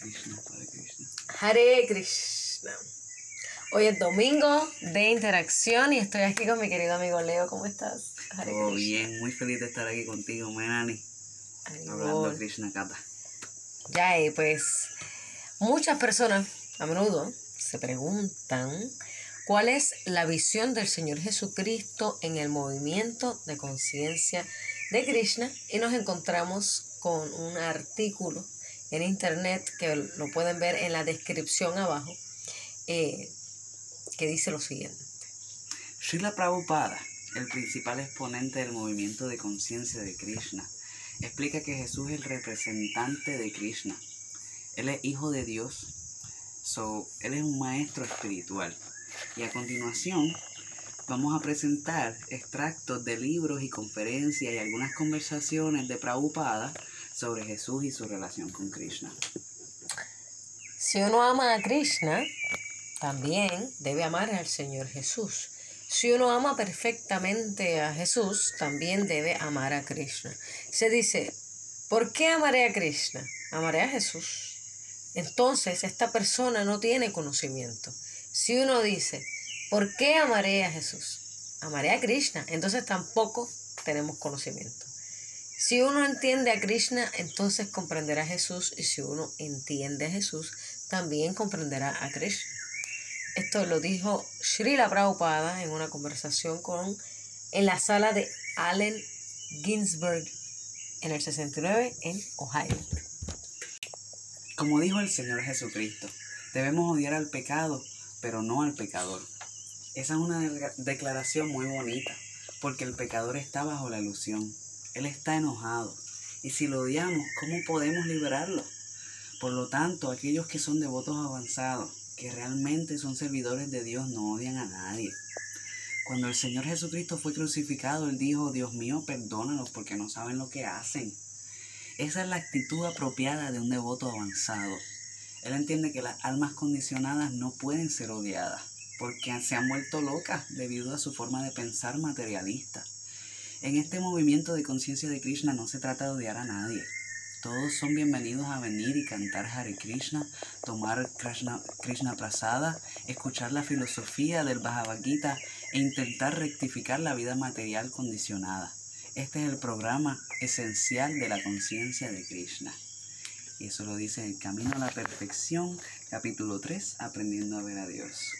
Krishna, Padre Krishna. Hare Krishna. Hoy es domingo de interacción y estoy aquí con mi querido amigo Leo. ¿Cómo estás? Hare Todo Krishna. bien, muy feliz de estar aquí contigo, Menani. Hare Hablando Krishna Kata. Ya, eh, pues muchas personas a menudo se preguntan cuál es la visión del Señor Jesucristo en el movimiento de conciencia de Krishna y nos encontramos con un artículo en internet que lo pueden ver en la descripción abajo eh, que dice lo siguiente. Srila Prabhupada, el principal exponente del movimiento de conciencia de Krishna, explica que Jesús es el representante de Krishna. Él es hijo de Dios, so, él es un maestro espiritual. Y a continuación vamos a presentar extractos de libros y conferencias y algunas conversaciones de Prabhupada sobre Jesús y su relación con Krishna. Si uno ama a Krishna, también debe amar al Señor Jesús. Si uno ama perfectamente a Jesús, también debe amar a Krishna. Se dice, ¿por qué amaré a Krishna? Amaré a Jesús. Entonces, esta persona no tiene conocimiento. Si uno dice, ¿por qué amaré a Jesús? Amaré a Krishna. Entonces tampoco tenemos conocimiento. Si uno entiende a Krishna, entonces comprenderá a Jesús. Y si uno entiende a Jesús, también comprenderá a Krishna. Esto lo dijo Srila Prabhupada en una conversación con en la sala de Allen Ginsberg en el 69 en Ohio. Como dijo el Señor Jesucristo, debemos odiar al pecado, pero no al pecador. Esa es una de- declaración muy bonita, porque el pecador está bajo la ilusión. Él está enojado. Y si lo odiamos, ¿cómo podemos liberarlo? Por lo tanto, aquellos que son devotos avanzados, que realmente son servidores de Dios, no odian a nadie. Cuando el Señor Jesucristo fue crucificado, Él dijo, Dios mío, perdónalos porque no saben lo que hacen. Esa es la actitud apropiada de un devoto avanzado. Él entiende que las almas condicionadas no pueden ser odiadas, porque se han vuelto locas debido a su forma de pensar materialista. En este movimiento de conciencia de Krishna no se trata de odiar a nadie. Todos son bienvenidos a venir y cantar Hare Krishna, tomar Krishna, Krishna Prasada, escuchar la filosofía del Bhagavad Gita e intentar rectificar la vida material condicionada. Este es el programa esencial de la conciencia de Krishna. Y eso lo dice El Camino a la Perfección, capítulo 3, Aprendiendo a ver a Dios.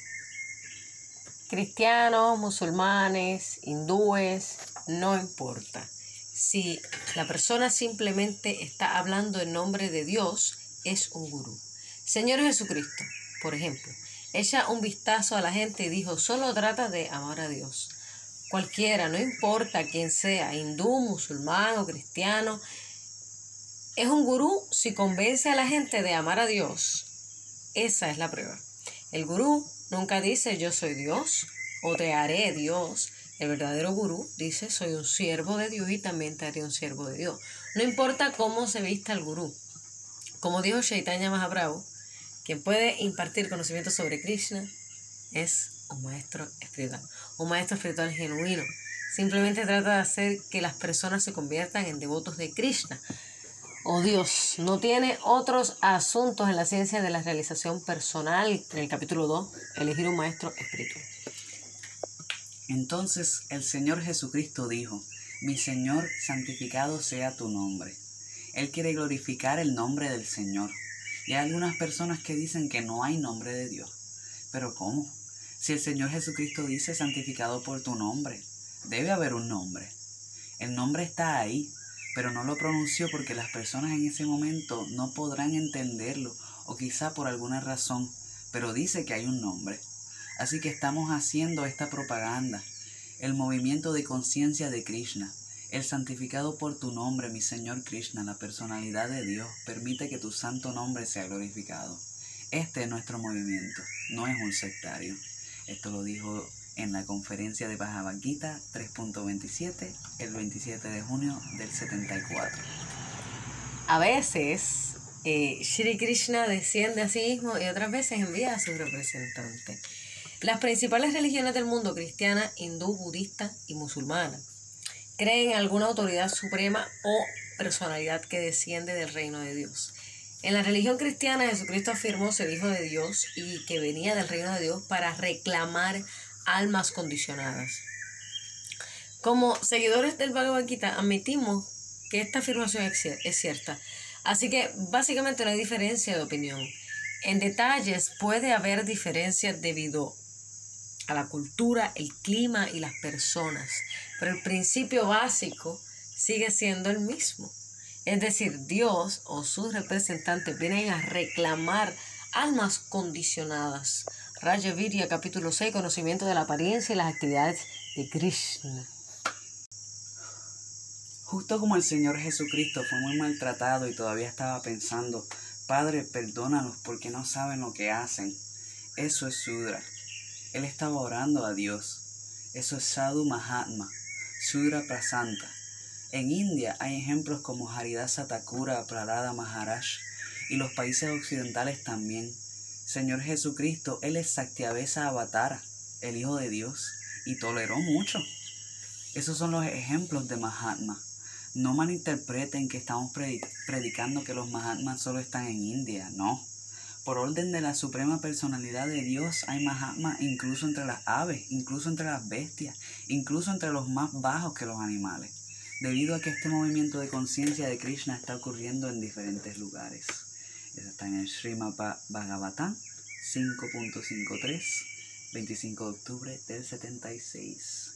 Cristianos, musulmanes, hindúes, no importa. Si la persona simplemente está hablando en nombre de Dios, es un gurú. Señor Jesucristo, por ejemplo, echa un vistazo a la gente y dijo, solo trata de amar a Dios. Cualquiera, no importa quién sea, hindú, musulmán o cristiano, es un gurú si convence a la gente de amar a Dios. Esa es la prueba. El gurú nunca dice yo soy Dios o te haré Dios. El verdadero gurú dice soy un siervo de Dios y también te haré un siervo de Dios. No importa cómo se vista el gurú. Como dijo Chaitanya Mahaprabhu, quien puede impartir conocimiento sobre Krishna es un maestro espiritual. Un maestro espiritual genuino. Simplemente trata de hacer que las personas se conviertan en devotos de Krishna. Oh Dios, no tiene otros asuntos en la ciencia de la realización personal. En el capítulo 2, elegir un maestro espiritual. Entonces el Señor Jesucristo dijo, Mi Señor, santificado sea tu nombre. Él quiere glorificar el nombre del Señor. Y hay algunas personas que dicen que no hay nombre de Dios. Pero ¿cómo? Si el Señor Jesucristo dice santificado por tu nombre, debe haber un nombre. El nombre está ahí, pero no lo pronunció porque las personas en ese momento no podrán entenderlo o quizá por alguna razón, pero dice que hay un nombre. Así que estamos haciendo esta propaganda, el movimiento de conciencia de Krishna, el santificado por tu nombre, mi Señor Krishna, la personalidad de Dios, permite que tu santo nombre sea glorificado. Este es nuestro movimiento, no es un sectario. Esto lo dijo en la conferencia de Gita 3.27 el 27 de junio del 74. A veces, eh, Shri Krishna desciende a sí mismo y otras veces envía a su representante. Las principales religiones del mundo, cristiana, hindú, budista y musulmana, creen en alguna autoridad suprema o personalidad que desciende del reino de Dios. En la religión cristiana Jesucristo afirmó ser hijo de Dios y que venía del reino de Dios para reclamar almas condicionadas. Como seguidores del Bhagavad Gita admitimos que esta afirmación es cierta. Así que básicamente no hay diferencia de opinión. En detalles puede haber diferencias debido a la cultura, el clima y las personas, pero el principio básico sigue siendo el mismo. Es decir, Dios o sus representantes vienen a reclamar almas condicionadas. Raya Virya, capítulo 6, conocimiento de la apariencia y las actividades de Krishna. Justo como el Señor Jesucristo fue muy maltratado y todavía estaba pensando, Padre, perdónalos porque no saben lo que hacen. Eso es Sudra. Él estaba orando a Dios. Eso es Sadhu Mahatma, Sudra Prasanta. En India hay ejemplos como Haridasa Thakura, Prarada Maharaj y los países occidentales también. Señor Jesucristo, Él es Saktiavesa Avatara, el Hijo de Dios, y toleró mucho. Esos son los ejemplos de Mahatma. No malinterpreten que estamos predicando que los Mahatmas solo están en India, no. Por orden de la suprema personalidad de Dios hay Mahatmas incluso entre las aves, incluso entre las bestias, incluso entre los más bajos que los animales, debido a que este movimiento de conciencia de Krishna está ocurriendo en diferentes lugares. Está en el Srimad Bhagavatam 5.53, 25 de octubre del 76.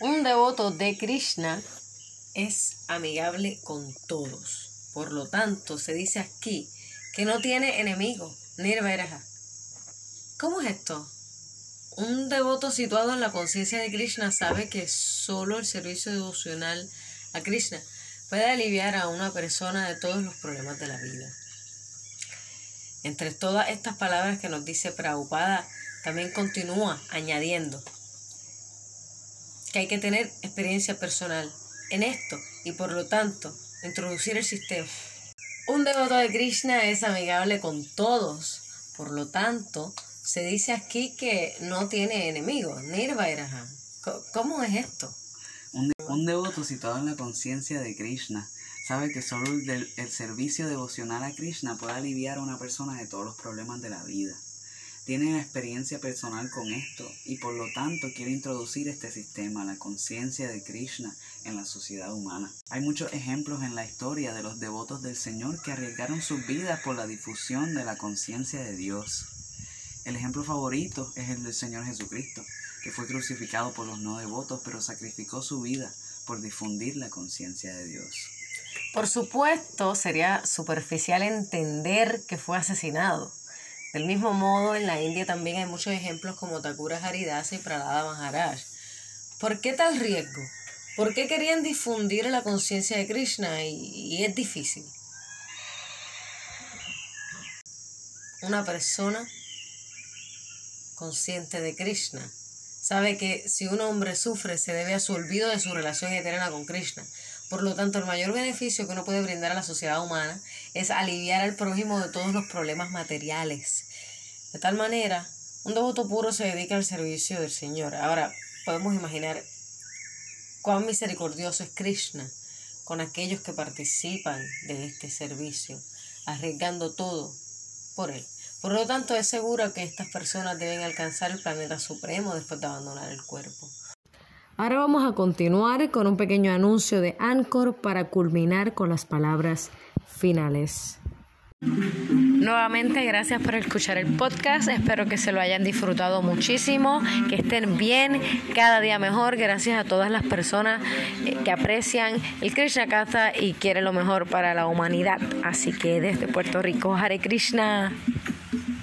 Un devoto de Krishna es amigable con todos. Por lo tanto, se dice aquí que no tiene enemigo, Nirvaraja. ¿Cómo es esto? Un devoto situado en la conciencia de Krishna sabe que solo el servicio devocional a Krishna puede aliviar a una persona de todos los problemas de la vida. Entre todas estas palabras que nos dice Prabhupada, también continúa añadiendo, que hay que tener experiencia personal en esto y por lo tanto introducir el sistema. Un devoto de Krishna es amigable con todos, por lo tanto se dice aquí que no tiene enemigos, Nirvairaha. ¿Cómo es esto? Un, devoto situado en la conciencia de Krishna sabe que solo el, el servicio devocional a Krishna puede aliviar a una persona de todos los problemas de la vida tiene experiencia personal con esto y por lo tanto quiere introducir este sistema, la conciencia de Krishna, en la sociedad humana. Hay muchos ejemplos en la historia de los devotos del Señor que arriesgaron sus vidas por la difusión de la conciencia de Dios. El ejemplo favorito es el del Señor Jesucristo, que fue crucificado por los no devotos, pero sacrificó su vida por difundir la conciencia de Dios. Por supuesto, sería superficial entender que fue asesinado del mismo modo, en la India también hay muchos ejemplos como Thakura Haridasa y Pralada Maharaj. ¿Por qué tal riesgo? ¿Por qué querían difundir la conciencia de Krishna? Y, es difícil. Una persona consciente de Krishna sabe que si un hombre sufre se debe a su olvido de su relación eterna con Krishna. Por lo tanto, el mayor beneficio que uno puede brindar a la sociedad humana es aliviar al prójimo de todos los problemas materiales. De tal manera, un devoto puro se dedica al servicio del Señor. Ahora, podemos imaginar cuán misericordioso es Krishna con aquellos que participan de este servicio, arriesgando todo por él. Por lo tanto, es seguro que estas personas deben alcanzar el planeta supremo después de abandonar el cuerpo. Ahora vamos a continuar con un pequeño anuncio de Anchor para culminar con las palabras finales. Nuevamente, gracias por escuchar el podcast. Espero que se lo hayan disfrutado muchísimo, que estén bien, cada día mejor. Gracias a todas las personas eh, que aprecian el Krishna Katha y quieren lo mejor para la humanidad. Así que desde Puerto Rico, Hare Krishna.